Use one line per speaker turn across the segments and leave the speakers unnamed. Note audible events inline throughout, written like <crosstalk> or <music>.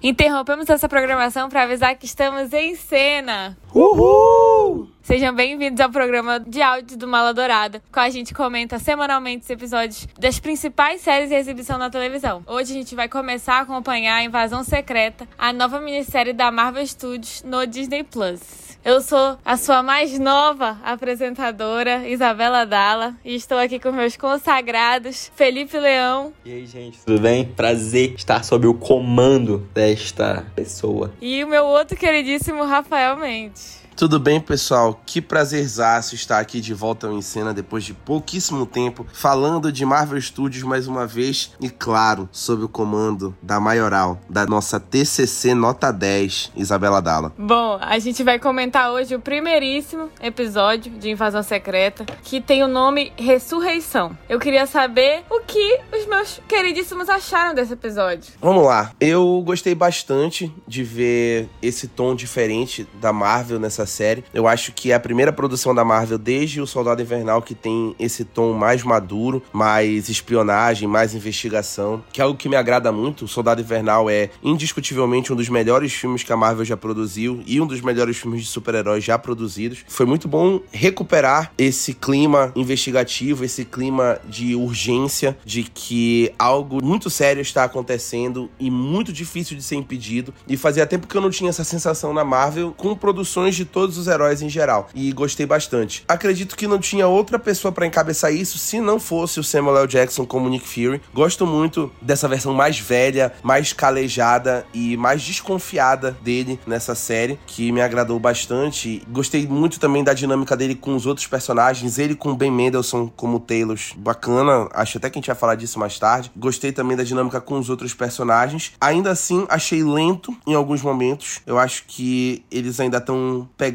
Interrompemos essa programação para avisar que estamos em cena.
Uhul!
Sejam bem-vindos ao programa de áudio do Mala Dourada, com a gente comenta semanalmente os episódios das principais séries de exibição na televisão. Hoje a gente vai começar a acompanhar a Invasão Secreta, a nova minissérie da Marvel Studios no Disney Plus. Eu sou a sua mais nova apresentadora, Isabela Dalla, e estou aqui com meus consagrados, Felipe Leão.
E aí, gente, tudo bem? Prazer estar sob o comando desta pessoa.
E o meu outro queridíssimo Rafael Mendes.
Tudo bem, pessoal? Que prazerzaço estar aqui de volta em cena depois de pouquíssimo tempo, falando de Marvel Studios mais uma vez e, claro, sob o comando da maioral, da nossa TCC Nota 10, Isabela Dalla.
Bom, a gente vai comentar hoje o primeiríssimo episódio de Invasão Secreta, que tem o nome Ressurreição. Eu queria saber o que os meus queridíssimos acharam desse episódio.
Vamos lá. Eu gostei bastante de ver esse tom diferente da Marvel nessa série. Eu acho que é a primeira produção da Marvel desde o Soldado Invernal que tem esse tom mais maduro, mais espionagem, mais investigação, que é algo que me agrada muito. O Soldado Invernal é indiscutivelmente um dos melhores filmes que a Marvel já produziu e um dos melhores filmes de super-heróis já produzidos. Foi muito bom recuperar esse clima investigativo, esse clima de urgência, de que algo muito sério está acontecendo e muito difícil de ser impedido. E fazia tempo que eu não tinha essa sensação na Marvel com produções de todos os heróis em geral. E gostei bastante. Acredito que não tinha outra pessoa para encabeçar isso se não fosse o Samuel L. Jackson como Nick Fury. Gosto muito dessa versão mais velha, mais calejada e mais desconfiada dele nessa série, que me agradou bastante. Gostei muito também da dinâmica dele com os outros personagens, ele com Ben Mendelsohn como Talos, bacana. Acho até que a gente vai falar disso mais tarde. Gostei também da dinâmica com os outros personagens. Ainda assim, achei lento em alguns momentos. Eu acho que eles ainda estão pegando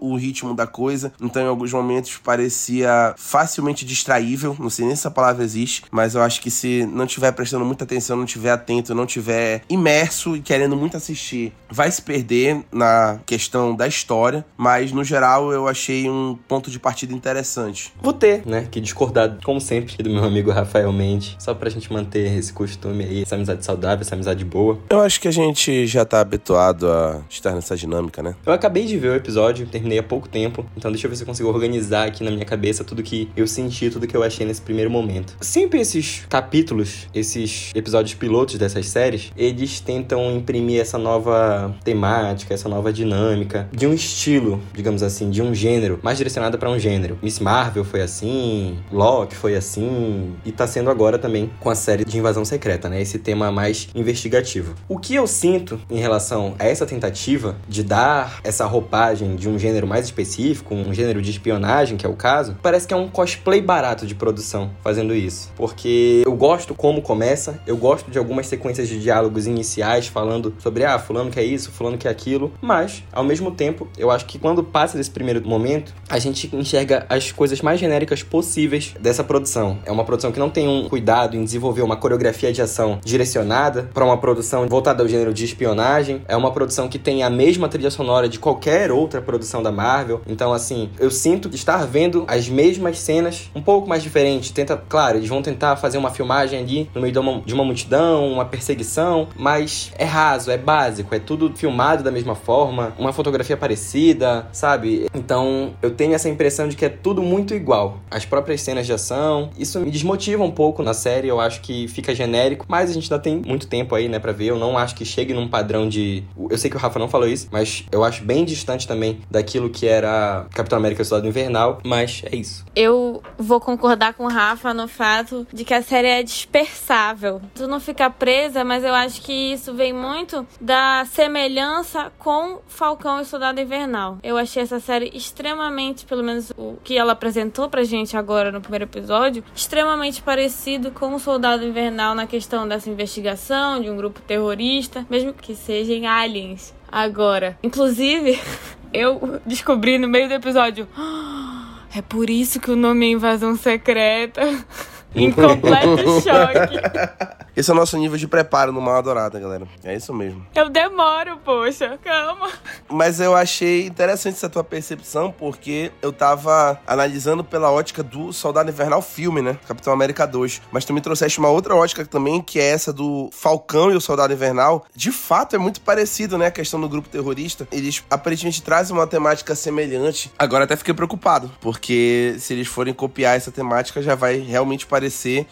o ritmo da coisa, então em alguns momentos parecia facilmente distraível, não sei nem se essa palavra existe, mas eu acho que se não tiver prestando muita atenção, não tiver atento, não tiver imerso e querendo muito assistir, vai se perder na questão da história, mas no geral eu achei um ponto de partida interessante.
Vou ter, né, que discordar, como sempre, do meu amigo Rafael Mendes, só pra gente manter esse costume aí, essa amizade saudável, essa amizade boa.
Eu acho que a gente já tá habituado a estar nessa dinâmica, né?
Eu acabei de ver o episódio, terminei há pouco tempo, então deixa eu ver se eu consigo organizar aqui na minha cabeça tudo que eu senti, tudo que eu achei nesse primeiro momento. Sempre esses capítulos, esses episódios pilotos dessas séries, eles tentam imprimir essa nova temática, essa nova dinâmica de um estilo, digamos assim, de um gênero, mais direcionada para um gênero. Miss Marvel foi assim, Loki foi assim, e tá sendo agora também com a série de Invasão Secreta, né? Esse tema mais investigativo. O que eu sinto em relação a essa tentativa de dar essa roupagem de um gênero mais específico, um gênero de espionagem, que é o caso, parece que é um cosplay barato de produção fazendo isso. Porque eu gosto como começa, eu gosto de algumas sequências de diálogos iniciais falando sobre, ah, fulano que é isso, fulano que é aquilo, mas, ao mesmo tempo, eu acho que quando passa desse primeiro momento, a gente enxerga as coisas mais genéricas possíveis dessa produção. É uma produção que não tem um cuidado em desenvolver uma coreografia de ação direcionada para uma produção voltada ao gênero de espionagem. É uma produção que tem a mesma trilha sonora de qualquer outra produção da Marvel. Então, assim, eu sinto estar vendo as mesmas cenas um pouco mais diferentes. Tenta, claro, eles vão tentar fazer uma filmagem ali no meio de uma, de uma multidão, uma perseguição, mas é raso, é básico, é tudo filmado da mesma forma, uma fotografia parecida, sabe? Então, eu tenho essa impressão de que é tudo muito igual. As próprias cenas de ação, isso me desmotiva um pouco na série, eu acho que fica genérico, mas a gente ainda tem muito tempo aí, né, pra ver. Eu não acho que chegue num padrão de. Eu sei que o Rafa não falou isso, mas eu acho bem distante também daquilo que era Capitão América Soldado Invernal, mas é isso.
Eu vou concordar com o Rafa no fato de que a série é dispersável. Tu não fica presa, mas eu acho que isso vem muito da semelhança com Falcão e Soldado Invernal. Eu achei essa série extremamente, pelo menos o que ela apresentou pra gente agora no primeiro episódio, extremamente parecido com o Soldado Invernal na questão dessa investigação de um grupo terrorista, mesmo que sejam aliens. Agora, inclusive, <laughs> eu descobri no meio do episódio. "Ah, É por isso que o nome é Invasão Secreta. <laughs> Em completo <laughs> choque.
Esse é o nosso nível de preparo no Mal Adorada, galera. É isso mesmo.
Eu demoro, poxa. Calma.
Mas eu achei interessante essa tua percepção, porque eu tava analisando pela ótica do Soldado Invernal filme, né? Capitão América 2. Mas tu me trouxeste uma outra ótica também, que é essa do Falcão e o Soldado Invernal. De fato, é muito parecido, né? A questão do grupo terrorista. Eles aparentemente trazem uma temática semelhante. Agora até fiquei preocupado, porque se eles forem copiar essa temática, já vai realmente parecer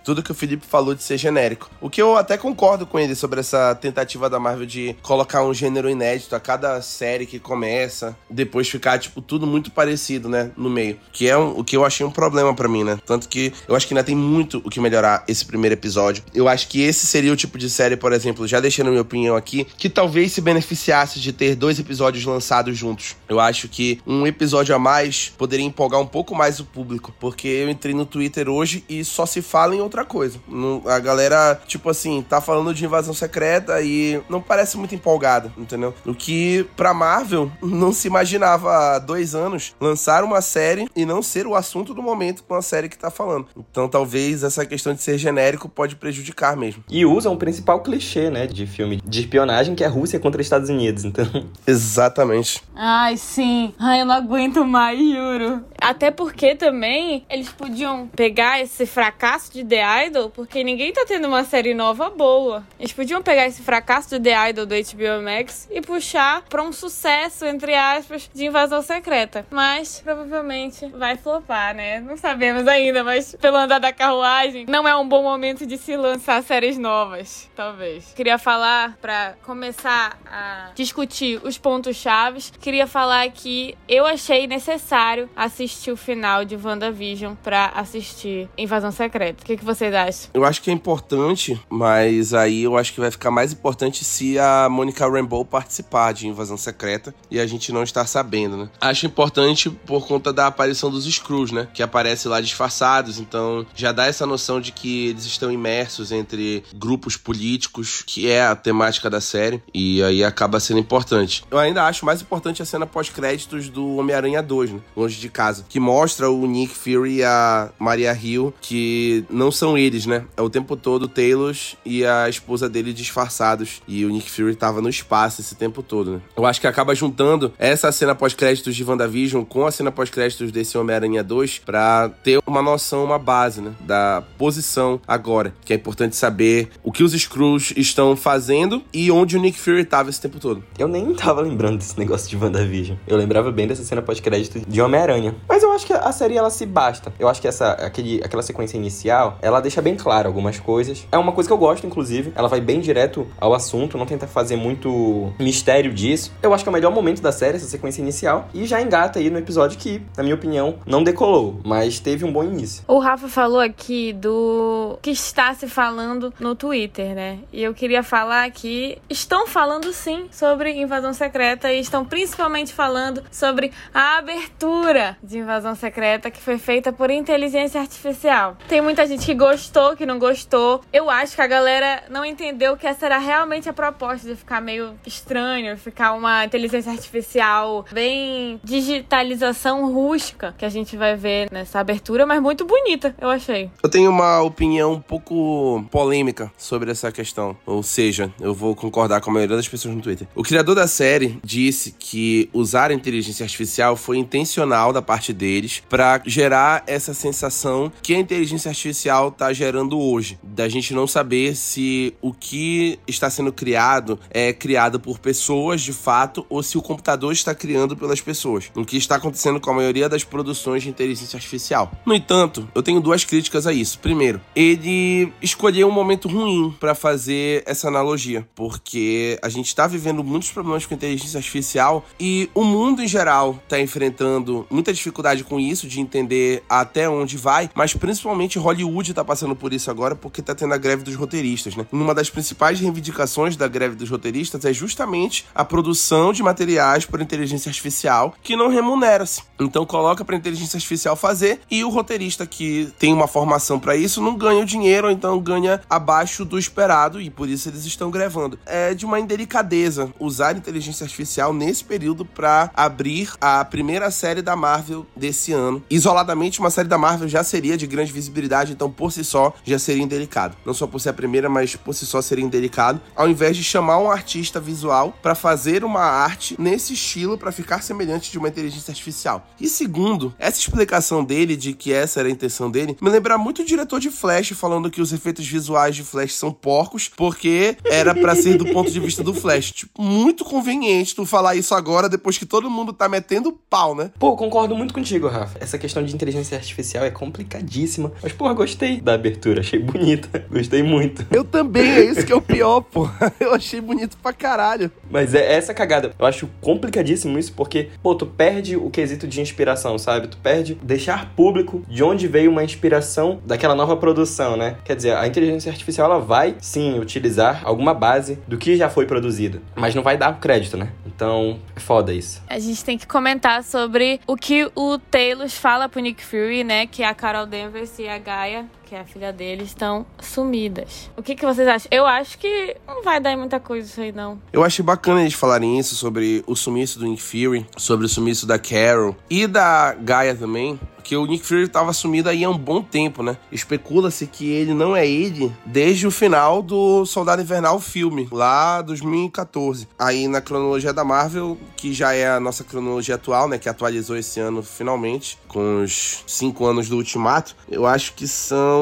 tudo que o Felipe falou de ser genérico. O que eu até concordo com ele sobre essa tentativa da Marvel de colocar um gênero inédito a cada série que começa, depois ficar, tipo, tudo muito parecido, né, no meio. Que é um, o que eu achei um problema para mim, né? Tanto que eu acho que ainda tem muito o que melhorar esse primeiro episódio. Eu acho que esse seria o tipo de série, por exemplo, já deixando minha opinião aqui, que talvez se beneficiasse de ter dois episódios lançados juntos. Eu acho que um episódio a mais poderia empolgar um pouco mais o público, porque eu entrei no Twitter hoje e só se fala em outra coisa. A galera, tipo, tipo assim, tá falando de invasão secreta e não parece muito empolgada, entendeu? O que pra Marvel <laughs> não se imaginava há dois anos lançar uma série e não ser o assunto do momento com a série que tá falando. Então talvez essa questão de ser genérico pode prejudicar mesmo.
E usa um principal clichê, né, de filme de espionagem que é Rússia contra Estados Unidos, então. <laughs>
Exatamente.
Ai, sim. Ai, eu não aguento mais, juro. Até porque também eles podiam pegar esse fracasso de The Idol, porque ninguém tá tendo uma série nova boa. Eles podiam pegar esse fracasso de The Idol do HBO Max e puxar pra um sucesso, entre aspas, de invasão secreta. Mas provavelmente vai flopar, né? Não sabemos ainda, mas pelo andar da carruagem, não é um bom momento de se lançar séries novas, talvez. Queria falar, para começar a discutir os pontos chaves, queria falar que eu achei necessário assistir o final de WandaVision para assistir Invasão Secreta. O que, que vocês acham?
Eu acho que é importante mas aí eu acho que vai ficar mais importante se a Monica Rambeau participar de Invasão Secreta e a gente não estar sabendo, né? Acho importante por conta da aparição dos Screws, né? Que aparecem lá disfarçados, então já dá essa noção de que eles estão imersos entre grupos políticos, que é a temática da série, e aí acaba sendo importante. Eu ainda acho mais importante a cena pós-créditos do Homem-Aranha 2, né? Longe de casa, que mostra o Nick Fury e a Maria Hill, que não são eles, né? É o tempo todo Taylor e a esposa dele disfarçados. E o Nick Fury tava no espaço esse tempo todo, né? Eu acho que acaba juntando essa cena pós-créditos de WandaVision com a cena pós-créditos desse Homem-Aranha 2 pra ter uma noção, uma base, né? Da posição agora. Que é importante saber o que os Skrulls estão fazendo e onde o Nick Fury tava esse tempo todo.
Eu nem tava lembrando desse negócio de WandaVision. Eu lembrava bem dessa cena pós-crédito de Homem-Aranha. Mas eu acho que a série, ela se basta. Eu acho que essa, aquele, aquela sequência inicial, ela deixa bem claro algumas coisas. É uma coisa que eu gosto, inclusive. Ela vai bem direto ao assunto, não tenta fazer muito mistério disso. Eu acho que é o melhor momento da série, essa sequência inicial. E já engata aí no episódio que, na minha opinião, não decolou, mas teve um bom início.
O Rafa falou aqui do que está se falando no Twitter, né? E eu queria falar que estão falando sim sobre invasão secreta e estão principalmente falando sobre a abertura de invasão secreta que foi feita por inteligência artificial. Tem muita gente que gostou, que não gostou. Eu acho que a galera não entendeu que essa era realmente a proposta de ficar meio estranho, ficar uma inteligência artificial bem digitalização rústica que a gente vai ver nessa abertura, mas muito bonita, eu achei.
Eu tenho uma opinião um pouco polêmica sobre essa questão, ou seja, eu vou concordar com a maioria das pessoas no Twitter. O criador da série disse que usar a inteligência artificial foi intencional da parte deles para gerar essa sensação que a inteligência artificial tá gerando hoje, da gente não saber se o que está sendo criado é criado por pessoas de fato ou se o computador está criando pelas pessoas. O que está acontecendo com a maioria das produções de inteligência artificial. No entanto, eu tenho duas críticas a isso. Primeiro, ele escolheu um momento ruim para fazer essa analogia, porque a gente está vivendo muitos problemas com inteligência artificial e o mundo em geral está enfrentando muita dificuldade com isso, de entender até onde vai, mas principalmente Hollywood está passando por isso agora porque está tendo a greve dos roteiristas, né? Uma das principais reivindicações da greve dos roteiristas é justamente a produção de materiais por inteligência artificial que não remunera-se. Então coloca para inteligência artificial fazer e o roteirista que tem uma formação para isso não ganha o dinheiro, ou então ganha abaixo do esperado e por isso eles estão grevando. É de uma indelicadeza usar inteligência artificial nesse período para abrir a primeira série da Marvel desse ano. Isoladamente, uma série da Marvel já seria de grande visibilidade, então por si só já seria indelicado. Não só por ser a primeira, mas por si só seria indelicado. Ao invés de chamar um artista visual para fazer uma arte nesse estilo para ficar semelhante de uma inteligência artificial. E segundo, essa explicação dele de que essa era a intenção dele me lembra muito o diretor de Flash falando que os efeitos visuais de Flash são porcos porque era para ser do ponto de vista do Flash. Tipo, muito conveniente tu falar isso agora depois que todo mundo tá metendo pau, né?
Pô, concordo muito contigo, Rafa. Essa questão de inteligência artificial é complicadíssima. Mas, porra, gostei da abertura. Achei bonita. <laughs> Gostei muito.
Eu também, é isso que é o pior, pô. <laughs> Eu achei bonito pra caralho.
Mas é essa cagada. Eu acho complicadíssimo isso porque, pô, tu perde o quesito de inspiração, sabe? Tu perde deixar público de onde veio uma inspiração daquela nova produção, né? Quer dizer, a inteligência artificial ela vai sim utilizar alguma base do que já foi produzido, mas não vai dar crédito, né? Então, é foda isso.
A gente tem que comentar sobre o que o Taylor fala pro Nick Fury, né? Que a Carol Danvers e a Gaia que é a filha dele, estão sumidas. O que, que vocês acham? Eu acho que não vai dar muita coisa isso aí, não.
Eu achei bacana eles falarem isso sobre o sumiço do Nick Fury, sobre o sumiço da Carol e da Gaia também porque o Nick Fury estava sumido aí há um bom tempo, né? Especula-se que ele não é ele desde o final do Soldado Invernal filme, lá 2014. Aí na cronologia da Marvel, que já é a nossa cronologia atual, né? Que atualizou esse ano finalmente, com os cinco anos do Ultimato. Eu acho que são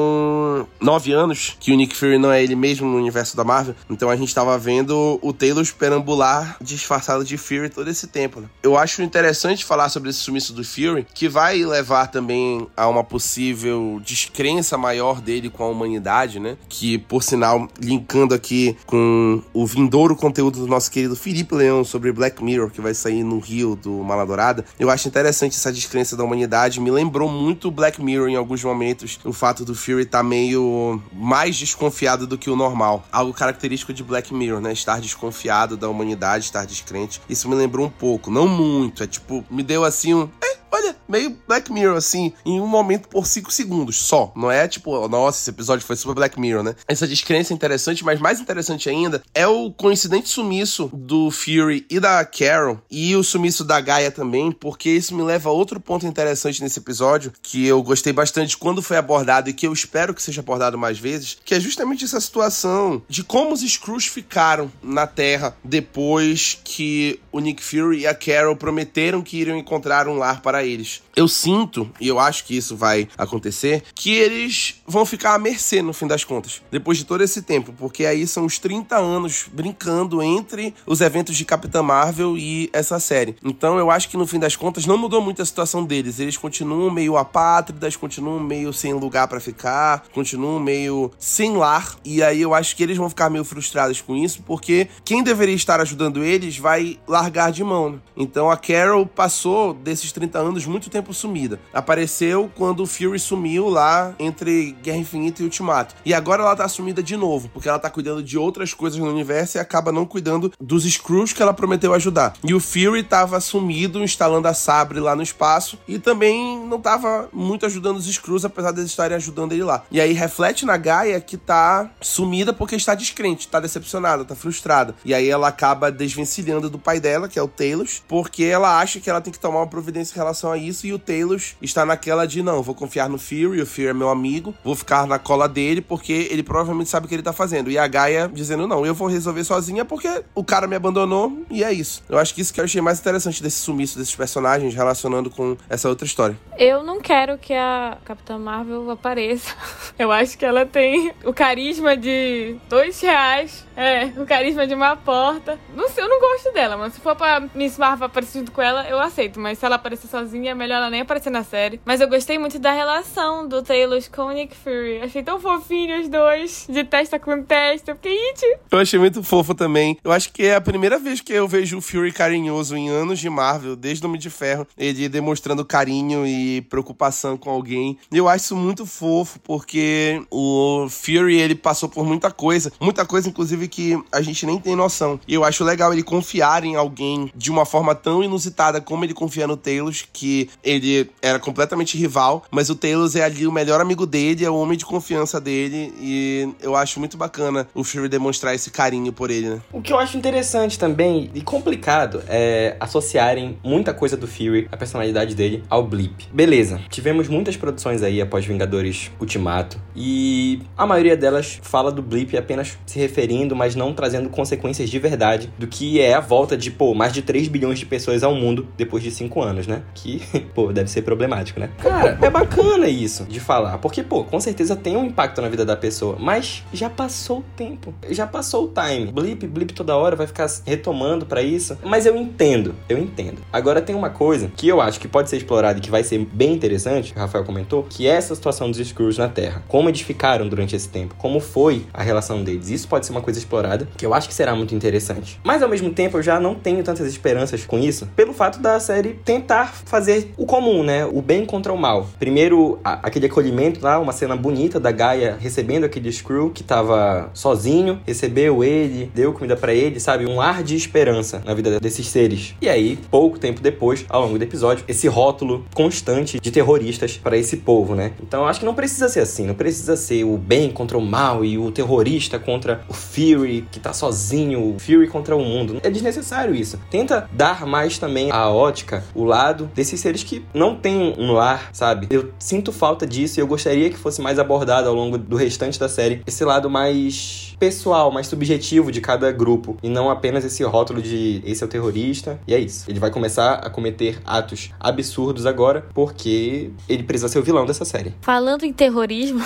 nove anos que o Nick Fury não é ele mesmo no universo da Marvel. Então a gente estava vendo o Taylor perambular disfarçado de Fury todo esse tempo, né? Eu acho interessante falar sobre esse sumiço do Fury, que vai levar também a uma possível descrença maior dele com a humanidade, né? Que, por sinal, linkando aqui com o vindouro conteúdo do nosso querido Felipe Leão sobre Black Mirror, que vai sair no Rio do Maladourada, eu acho interessante essa descrença da humanidade. Me lembrou muito Black Mirror em alguns momentos, o fato do Fury tá meio mais desconfiado do que o normal. Algo característico de Black Mirror, né? Estar desconfiado da humanidade, estar descrente. Isso me lembrou um pouco, não muito. É tipo, me deu assim um. Eh, olha, meio Black Mirror, assim, em um momento por cinco segundos só. Não é tipo, nossa, esse episódio foi super Black Mirror, né? Essa descrença é interessante, mas mais interessante ainda é o coincidente sumiço do Fury e da Carol e o sumiço da Gaia também, porque isso me leva a outro ponto interessante nesse episódio que eu gostei bastante quando foi abordado e que eu espero que seja abordado mais vezes, que é justamente essa situação de como os Skrulls ficaram na Terra depois que o Nick Fury e a Carol prometeram que iriam encontrar um lar para eles. Eu sinto, e eu acho que isso vai acontecer, que eles vão ficar à mercê no fim das contas, depois de todo esse tempo, porque aí são os 30 anos brincando entre os eventos de Capitã Marvel e essa série. Então eu acho que no fim das contas não mudou muito a situação deles, eles continuam meio apátridas, continuam meio sem lugar para ficar, continuam meio sem lar, e aí eu acho que eles vão ficar meio frustrados com isso, porque quem deveria estar ajudando eles vai largar de mão. Né? Então a Carol passou desses 30 anos anos muito tempo sumida. Apareceu quando o Fury sumiu lá entre Guerra Infinita e Ultimato. E agora ela tá sumida de novo, porque ela tá cuidando de outras coisas no universo e acaba não cuidando dos Skrulls que ela prometeu ajudar. E o Fury tava sumido, instalando a Sabre lá no espaço e também não tava muito ajudando os Skrulls, apesar deles estarem ajudando ele lá. E aí reflete na Gaia que tá sumida porque está descrente, tá decepcionada, tá frustrada. E aí ela acaba desvencilhando do pai dela, que é o Talos, porque ela acha que ela tem que tomar uma providência em relação a isso e o Taylor está naquela de não, vou confiar no Fury, o Fury é meu amigo, vou ficar na cola dele porque ele provavelmente sabe o que ele tá fazendo. E a Gaia dizendo não, eu vou resolver sozinha porque o cara me abandonou e é isso. Eu acho que isso que eu achei mais interessante desse sumiço desses personagens relacionando com essa outra história.
Eu não quero que a Capitã Marvel apareça. <laughs> Eu acho que ela tem o carisma de dois reais. É, o carisma de uma porta. Não sei, eu não gosto dela, mas se for pra Miss Marvel aparecer com ela, eu aceito. Mas se ela aparecer sozinha, é melhor ela nem aparecer na série. Mas eu gostei muito da relação do Taylor com o Nick Fury. Achei tão fofinho os dois, de testa com testa. Fiquei it.
Eu achei muito fofo também. Eu acho que é a primeira vez que eu vejo o Fury carinhoso em anos de Marvel, desde o Homem de Ferro. Ele demonstrando carinho e preocupação com alguém. Eu acho isso muito fofo, porque o Fury, ele passou por muita coisa. Muita coisa, inclusive, que a gente nem tem noção. E eu acho legal ele confiar em alguém de uma forma tão inusitada como ele confia no Taylor, que ele era completamente rival, mas o Talos é ali o melhor amigo dele, é o homem de confiança dele, e eu acho muito bacana o Fury demonstrar esse carinho por ele, né?
O que eu acho interessante também e complicado é associarem muita coisa do Fury, a personalidade dele, ao Blip. Beleza, tivemos muitas produções aí após Vingadores Ultimato, e a maioria delas fala do Blip apenas se referindo, mas não trazendo consequências de verdade do que é a volta de, pô, mais de 3 bilhões de pessoas ao mundo depois de 5 anos, né? Que, <laughs> pô, deve ser problemático, né? Cara, é bacana isso de falar, porque, pô, com certeza tem um impacto na vida da pessoa, mas já passou o tempo, já passou o time. Blip, blip toda hora vai ficar retomando para isso, mas eu entendo, eu entendo. Agora tem uma coisa que eu acho que pode ser explorada e que vai ser bem interessante, o Rafael comentou, que é essa situação dos Skrulls na Terra. Como eles ficaram durante esse tempo, como foi a relação deles. Isso pode ser uma coisa explorada, que eu acho que será muito interessante. Mas ao mesmo tempo eu já não tenho tantas esperanças com isso, pelo fato da série tentar fazer o comum, né? O bem contra o mal. Primeiro, a, aquele acolhimento lá, uma cena bonita da Gaia recebendo aquele Skrull que tava sozinho, recebeu ele, deu comida para ele, sabe? Um ar de esperança na vida desses seres. E aí, pouco tempo depois, ao longo do episódio, esse rótulo constante de terroristas para esse povo, né? Então acho que não precisa ser assim, não precisa ser o bem contra o mal e o terrorista contra o Fury que tá sozinho, o Fury contra o mundo. É desnecessário isso. Tenta dar mais também a ótica, o lado desses seres que não têm um lar, sabe? Eu sinto falta disso e eu gostaria que fosse mais abordado ao longo do restante da série esse lado mais pessoal, mais subjetivo de cada grupo e não apenas esse rótulo de esse é o terrorista e é isso. Ele vai começar a cometer atos absurdos agora porque ele precisa ser o vilão dessa série.
Falando em terrorismo,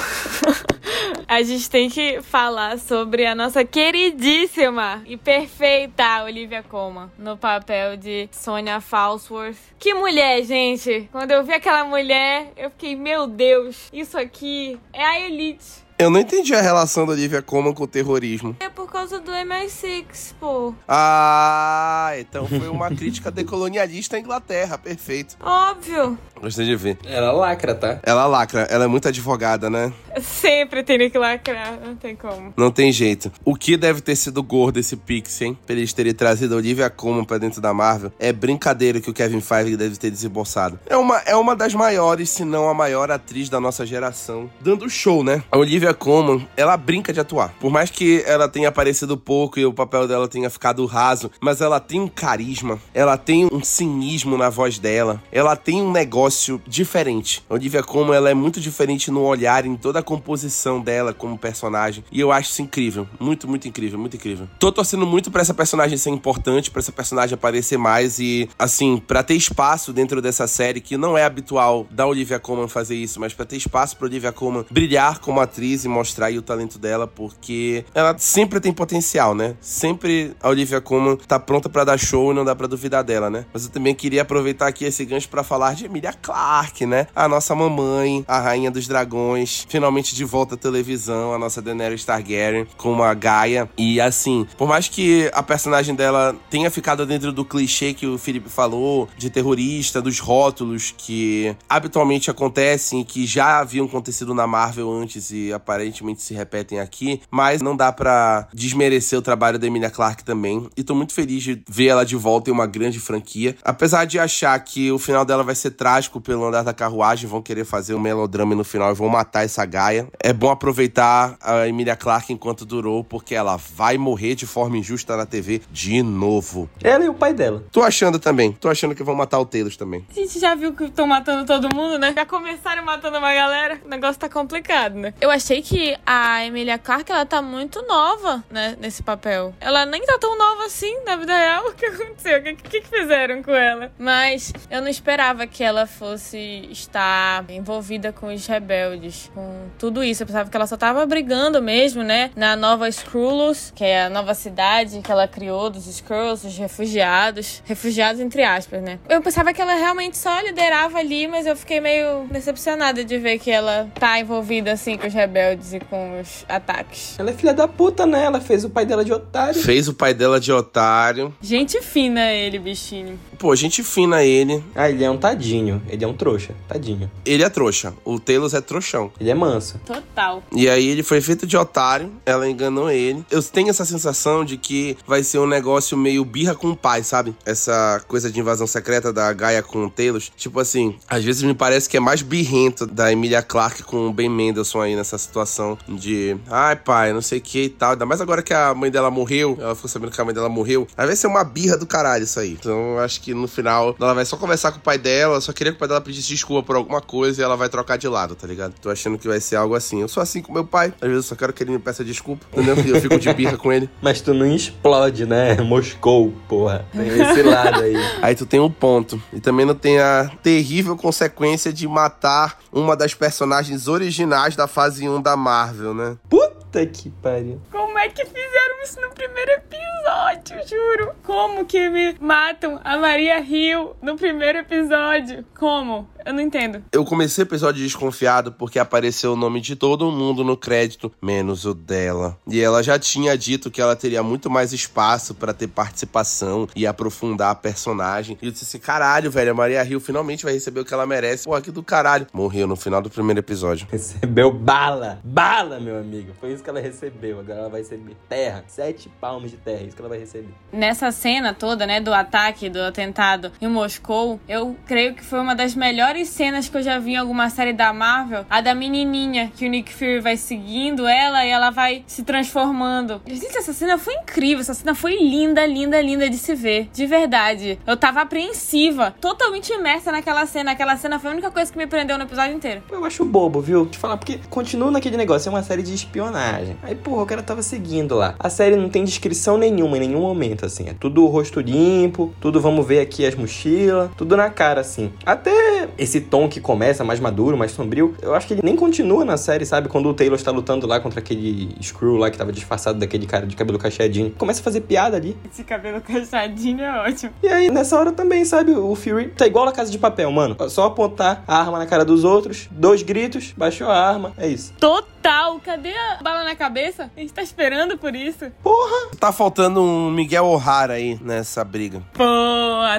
<laughs> a gente tem que falar sobre a nossa queridíssima e perfeita Olivia Colman no papel de Sonia Falsworth. Que mulher, gente! Quando eu vi aquela mulher, eu fiquei, meu Deus, isso aqui é a elite.
Eu não entendi a relação da Olivia Colman com o terrorismo.
É por causa do MI6, pô.
Ah, então foi uma crítica decolonialista à Inglaterra, perfeito.
Óbvio.
Gostei de ver.
Ela lacra, tá?
Ela lacra, ela é muito advogada, né?
Sempre tem que lacrar, não tem como.
Não tem jeito. O que deve ter sido gordo esse Pix, hein? Pra eles terem trazido a Olivia Colman pra dentro da Marvel. É brincadeira que o Kevin Feige deve ter desembolsado. É uma, é uma das maiores, se não a maior atriz da nossa geração. Dando show, né? A Olivia Colman, ela brinca de atuar. Por mais que ela tenha aparecido pouco e o papel dela tenha ficado raso, mas ela tem um carisma, ela tem um cinismo na voz dela, ela tem um negócio diferente. A Olivia Colman, ela é muito diferente no olhar, em toda a composição dela como personagem. E eu acho isso incrível. Muito, muito incrível, muito incrível. Tô torcendo muito pra essa personagem ser importante, pra essa personagem aparecer mais e, assim, pra ter espaço dentro dessa série, que não é habitual da Olivia Colman fazer isso, mas pra ter espaço pra Olivia Colman brilhar como atriz e mostrar aí o talento dela, porque ela sempre tem potencial, né? Sempre a Olivia Colman tá pronta pra dar show e não dá pra duvidar dela, né? Mas eu também queria aproveitar aqui esse gancho pra falar de Emilia Clarke, né? A nossa mamãe, a rainha dos dragões, finalmente de volta à televisão, a nossa Daenerys Targaryen com a Gaia. E assim, por mais que a personagem dela tenha ficado dentro do clichê que o Felipe falou, de terrorista, dos rótulos que habitualmente acontecem e que já haviam acontecido na Marvel antes e aparentemente se repetem aqui, mas não dá para desmerecer o trabalho da Emilia Clarke também. E tô muito feliz de ver ela de volta em uma grande franquia. Apesar de achar que o final dela vai ser trágico pelo andar da carruagem, vão querer fazer um melodrama e no final vão matar essa Gaia. É bom aproveitar a Emilia Clarke enquanto durou, porque ela vai morrer de forma injusta na TV de novo.
Ela e o pai dela.
Tô achando também. Tô achando que vão matar o Taylor também.
A gente já viu que estão matando todo mundo, né? Já começaram matando uma galera. O negócio tá complicado, né? Eu achei que a Emilia Clarke, ela tá muito nova, né? Nesse papel. Ela nem tá tão nova assim na vida real. <laughs> O que aconteceu? O que, que, fizeram com ela? Mas eu não esperava que ela fosse estar envolvida com os rebeldes, com tudo isso. Eu pensava que ela só tava brigando mesmo, né? Na nova Skrullos, que é a nova cidade que ela criou dos Skrulls, os refugiados. Refugiados entre aspas, né? Eu pensava que ela realmente só liderava ali, mas eu fiquei meio decepcionada de ver que ela tá envolvida assim com os rebeldes rebeldes e com os ataques.
Ela é filha da puta, né? Ela fez o pai dela de otário.
Fez o pai dela de otário.
Gente fina ele, bichinho.
Pô, gente fina ele.
Ah, ele é um tadinho. Ele é um trouxa. Tadinho.
Ele é trouxa. O Taylor é trouxão.
Ele é manso.
Total.
E aí ele foi feito de otário, ela enganou ele. Eu tenho essa sensação de que vai ser um negócio meio birra com o pai, sabe? Essa coisa de invasão secreta da Gaia com o Taylor. Tipo assim, às vezes me parece que é mais birrento da Emilia Clarke com o Ben Mendelssohn aí nessa situação de ai pai, não sei o que e tal. Ainda mais agora que a mãe dela morreu, ela ficou sabendo que a mãe dela morreu. Aí vai ser uma birra do caralho isso aí. Então eu acho que no final ela vai só conversar com o pai dela, só queria que o pai dela pedisse desculpa por alguma coisa e ela vai trocar de lado, tá ligado? Tô achando que vai ser algo assim. Eu sou assim com meu pai, às vezes eu só quero que ele me peça desculpa, entendeu? Eu fico de birra com ele. <laughs>
Mas tu não explode, né? Moscou, porra. Tem esse lado aí. <laughs>
Aí tu tem um ponto. E também não tem a terrível consequência de matar uma das personagens originais da fase 1 da Marvel, né?
Puta que pariu.
Como é que fizeram isso no primeiro episódio, juro? Como que me matam a Maria Hill no primeiro episódio? Como? Eu não entendo.
Eu comecei o episódio desconfiado porque apareceu o nome de todo mundo no crédito, menos o dela. E ela já tinha dito que ela teria muito mais espaço pra ter participação e aprofundar a personagem. E eu disse assim: caralho, velho, a Maria Hill finalmente vai receber o que ela merece. Pô, aqui do caralho. Morreu no final do primeiro episódio.
Recebeu bala. Bala, meu amigo. Foi isso que ela recebeu. Agora ela vai receber terra. Sete palmos de terra. Isso que ela vai receber.
Nessa cena toda, né, do ataque, do atentado em Moscou, eu creio que foi uma das melhores cenas que eu já vi em alguma série da Marvel. A da menininha, que o Nick Fury vai seguindo ela e ela vai se transformando. Gente, essa cena foi incrível. Essa cena foi linda, linda, linda de se ver. De verdade. Eu tava apreensiva, totalmente imersa naquela cena. Aquela cena foi a única coisa que me prendeu no episódio inteiro.
Eu acho bobo, viu? Te falar, porque continua naquele negócio, é uma série de espionagem. Aí, porra, o cara tava seguindo lá. A série não tem descrição nenhuma em nenhum momento, assim. É tudo rosto limpo, tudo vamos ver aqui as mochilas, tudo na cara, assim. Até esse tom que começa mais maduro, mais sombrio, eu acho que ele nem continua na série, sabe? Quando o Taylor está lutando lá contra aquele Screw lá que tava disfarçado daquele cara de cabelo cacheadinho. Começa a fazer piada ali.
Esse cabelo cacheadinho é ótimo.
E aí, nessa hora também, sabe? O Fury tá igual a casa de papel, mano. Só apontar a arma na cara dos outros, dois gritos, baixou a arma, é isso.
Total! Cadê a bala na cabeça? A gente tá esperando por isso.
Porra!
Tá faltando um Miguel O'Hara aí nessa briga.
Pô,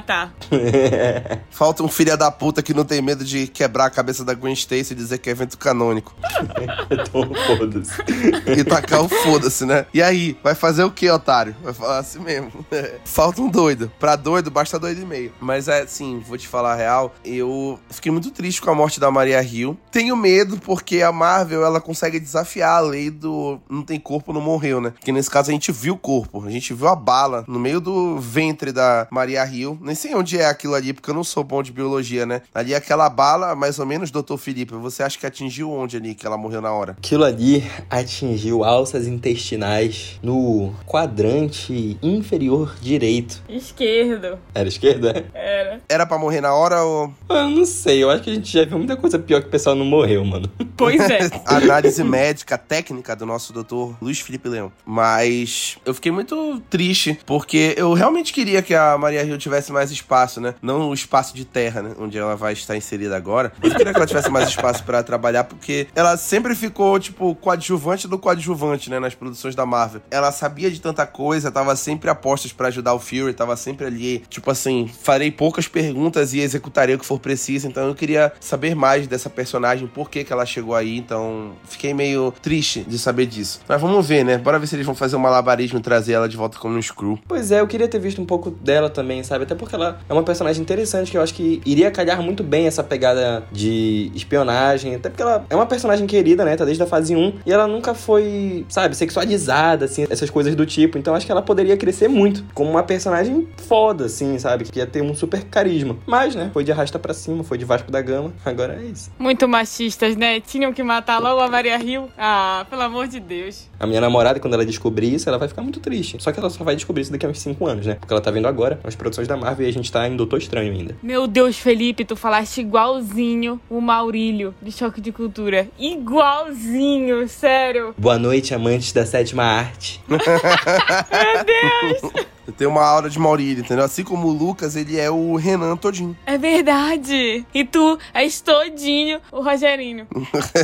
tá. <laughs>
Falta um filho da puta que não tem medo de quebrar a cabeça da Gwen Stacy e dizer que é evento canônico. <laughs>
então, foda-se.
E tacar o foda-se, né? E aí, vai fazer o que, otário? Vai falar assim mesmo. <laughs> Falta um doido. Pra doido, basta doido e meio. Mas é assim, vou te falar a real, eu fiquei muito triste com a morte da Maria Hill. Tenho medo porque a Marvel, ela consegue desafiar a lei do não tem corpo, não morreu, né? Que nesse caso a gente viu o corpo, a gente viu a bala no meio do ventre da Maria Hill. Nem sei onde é aquilo ali, porque eu não sou bom de biologia, né? Ali aquela bala, mais ou menos, doutor Felipe, você acha que atingiu onde ali que ela morreu na hora?
Aquilo ali atingiu alças intestinais no quadrante inferior direito.
Esquerdo.
Era esquerda?
Era.
Era pra morrer na hora ou.
Eu não sei, eu acho que a gente já viu muita coisa pior que o pessoal não morreu, mano.
Pois é. <laughs>
Análise médica, técnica do nosso doutor Luiz Felipe Leão. Mas eu fiquei muito triste, porque eu realmente queria que a Maria Hill tivesse mais espaço, né? Não o espaço de terra, né? Onde ela vai estar inserida agora. Eu queria que ela tivesse mais espaço pra trabalhar, porque ela sempre ficou, tipo, coadjuvante do coadjuvante, né? Nas produções da Marvel. Ela sabia de tanta coisa, tava sempre a postos pra ajudar o Fury, tava sempre ali, tipo assim, farei poucas perguntas e executarei o que for preciso. Então eu queria saber mais dessa personagem, por que que ela chegou aí. Então fiquei meio triste de saber disso. Mas vamos ver, né? Bora ver se eles vão fazer um malabarismo e trazer ela de volta como um Screw.
Pois é, eu queria ter visto um pouco dela também, sabe? Até porque ela é uma personagem interessante que eu acho que iria calhar muito bem essa pegada de espionagem. Até porque ela é uma personagem querida, né? Tá desde a fase 1. E ela nunca foi, sabe, sexualizada, assim, essas coisas do tipo. Então acho que ela poderia crescer muito como uma personagem foda, assim, sabe? Que ia ter um super carisma. Mas, né? Foi de arrasta pra cima, foi de Vasco da Gama. Agora é isso.
Muito machistas, né? Tinham que matar logo a Maria Hill. Ah, pelo amor de Deus.
A minha namorada, quando ela descobrir isso, ela vai ficar muito triste. Só que ela só vai descobrir isso daqui a uns 5 anos, né? Porque ela tá vendo agora as produções da Marvel e a gente tá em Doutor Estranho ainda.
Meu Deus, Felipe, tu falaste igualzinho o Maurílio de Choque de Cultura. Igualzinho, sério.
Boa noite, amantes da sétima arte. <laughs>
Meu Deus. <laughs>
Ele tem uma aura de Maurílio, entendeu? Assim como o Lucas, ele é o Renan todinho.
É verdade. E tu és todinho o Rogerinho.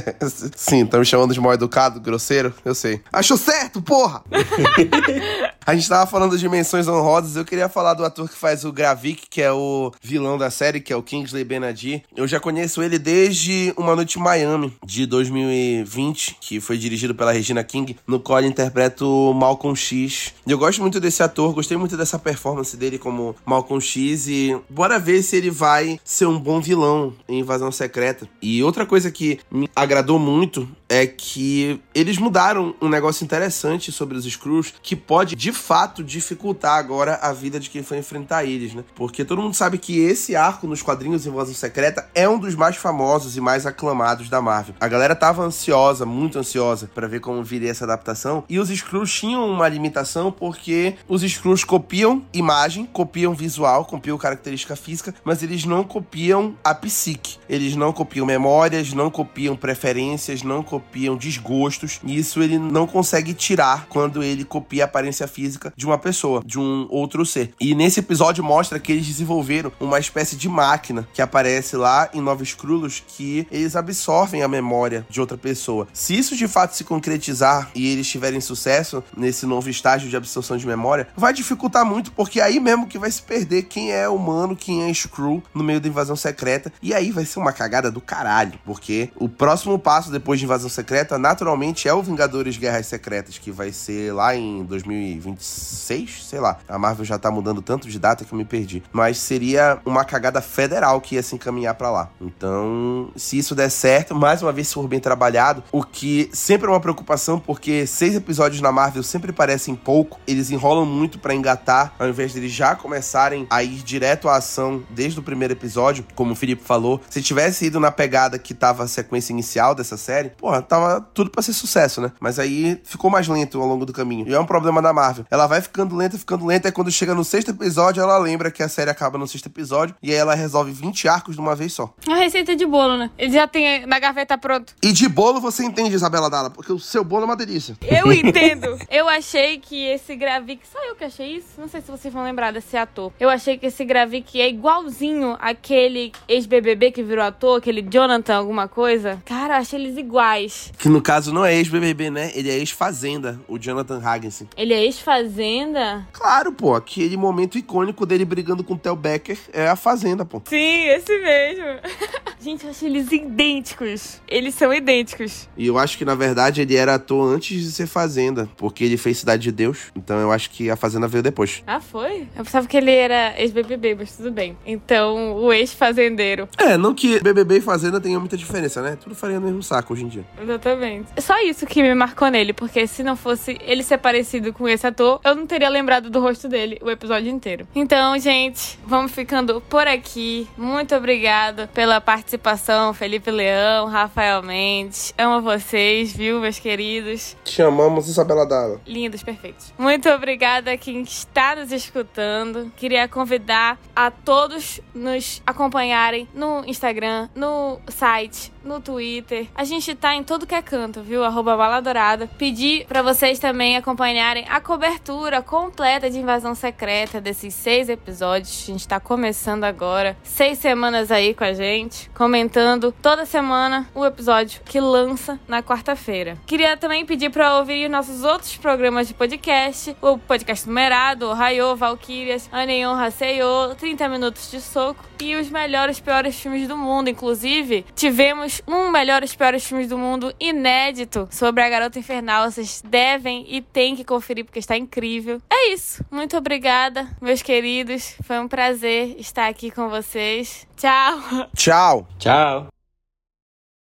<laughs>
Sim, tá me chamando de mal educado, grosseiro? Eu sei. Achou certo, porra! <laughs> A gente tava falando de menções honrosas, eu queria falar do ator que faz o Gravik, que é o vilão da série, que é o Kingsley Benadir. Eu já conheço ele desde Uma Noite em Miami, de 2020, que foi dirigido pela Regina King, no qual ele interpreta o Malcolm X. Eu gosto muito desse ator, gostei muito dessa performance dele como Malcolm X e bora ver se ele vai ser um bom vilão em Invasão Secreta. E outra coisa que me agradou muito é que eles mudaram um negócio interessante sobre os Screws que pode de fato dificultar agora a vida de quem for enfrentar eles, né? Porque todo mundo sabe que esse arco nos quadrinhos Invasão Secreta é um dos mais famosos e mais aclamados da Marvel. A galera tava ansiosa, muito ansiosa, para ver como viria essa adaptação. E os Screws tinham uma limitação porque os Screws copiam imagem, copiam visual, copiam característica física, mas eles não copiam a psique. Eles não copiam memórias, não copiam preferências, não copiam desgostos. E isso ele não consegue tirar quando ele copia a aparência física de uma pessoa, de um outro ser. E nesse episódio mostra que eles desenvolveram uma espécie de máquina que aparece lá em Novos Crulos que eles absorvem a memória de outra pessoa. Se isso de fato se concretizar e eles tiverem sucesso nesse novo estágio de absorção de memória, vai dificultar muito, porque aí mesmo que vai se perder quem é humano, quem é Screw no meio da invasão secreta. E aí vai ser uma cagada do caralho, porque o próximo passo depois de invasão secreta, naturalmente, é o Vingadores Guerras Secretas, que vai ser lá em 2026, sei lá. A Marvel já tá mudando tanto de data que eu me perdi. Mas seria uma cagada federal que ia se encaminhar para lá. Então, se isso der certo, mais uma vez se for bem trabalhado, o que sempre é uma preocupação, porque seis episódios na Marvel sempre parecem pouco, eles enrolam muito para engatar, ao invés de eles já começarem a ir direto à ação desde o primeiro episódio, como o Felipe falou. Se tivesse ido na pegada que tava a sequência inicial dessa série, porra, tava tudo para ser sucesso, né? Mas aí ficou mais lento ao longo do caminho. E é um problema da Marvel. Ela vai ficando lenta, ficando lenta, e quando chega no sexto episódio, ela lembra que a série acaba no sexto episódio, e aí ela resolve 20 arcos de uma vez só.
A receita de bolo, né? Ele já tem na gaveta pronto.
E de bolo você entende, Isabela Dalla, porque o seu bolo é uma delícia.
Eu <laughs> entendo. eu achei que esse Gravik. Só eu que achei isso? Não sei se vocês vão lembrar desse ator. Eu achei que esse Gravik é igualzinho aquele ex-BBB que virou ator, aquele Jonathan, alguma coisa. Cara, eu achei eles iguais.
Que no caso não é ex-BBB, né? Ele é ex-Fazenda, o Jonathan Hagensen.
Ele é ex-Fazenda?
Claro, pô. Aquele momento icônico dele brigando com o Theo Becker é a Fazenda, pô.
Sim, esse mesmo. <laughs> Gente, eu achei eles idênticos. Eles são idênticos.
E eu acho que, na verdade, ele era ator antes de ser Fazenda, porque ele fez Cidade de Deus. Então eu acho que a Fazenda veio depois.
Ah, foi? Eu pensava que ele era ex-BBB, mas tudo bem. Então, o ex-fazendeiro.
É, não que BBB e Fazenda tenham muita diferença, né? Tudo no mesmo saco hoje em dia.
Exatamente. É só isso que me marcou nele, porque se não fosse ele ser parecido com esse ator, eu não teria lembrado do rosto dele o episódio inteiro. Então, gente, vamos ficando por aqui. Muito obrigada pela participação, Felipe Leão, Rafael Mendes. Amo vocês, viu, meus queridos?
Te amamos, Isabela Dalla.
Lindos, perfeitos. Muito obrigada a quem está nos escutando. Queria convidar a todos nos acompanharem no Instagram, no site, no Twitter. A gente tá em todo que é canto, viu? Arroba Baladorada. Pedir para vocês também acompanharem a cobertura completa de Invasão Secreta desses seis episódios. A gente tá começando agora. Seis semanas aí com a gente, comentando toda semana o episódio que lança na quarta-feira. Queria também pedir para ouvir nossos outros programas de podcast, o podcast numerado, o Raio, Valkyrias, Aneon Haseyo, 30 minutos de soco e os melhores piores filmes do mundo. Inclusive, tivemos um melhores piores filmes do mundo inédito sobre a Garota Infernal. Vocês devem e têm que conferir porque está incrível. É isso. Muito obrigada, meus queridos. Foi um prazer estar aqui com vocês. Tchau.
Tchau.
Tchau.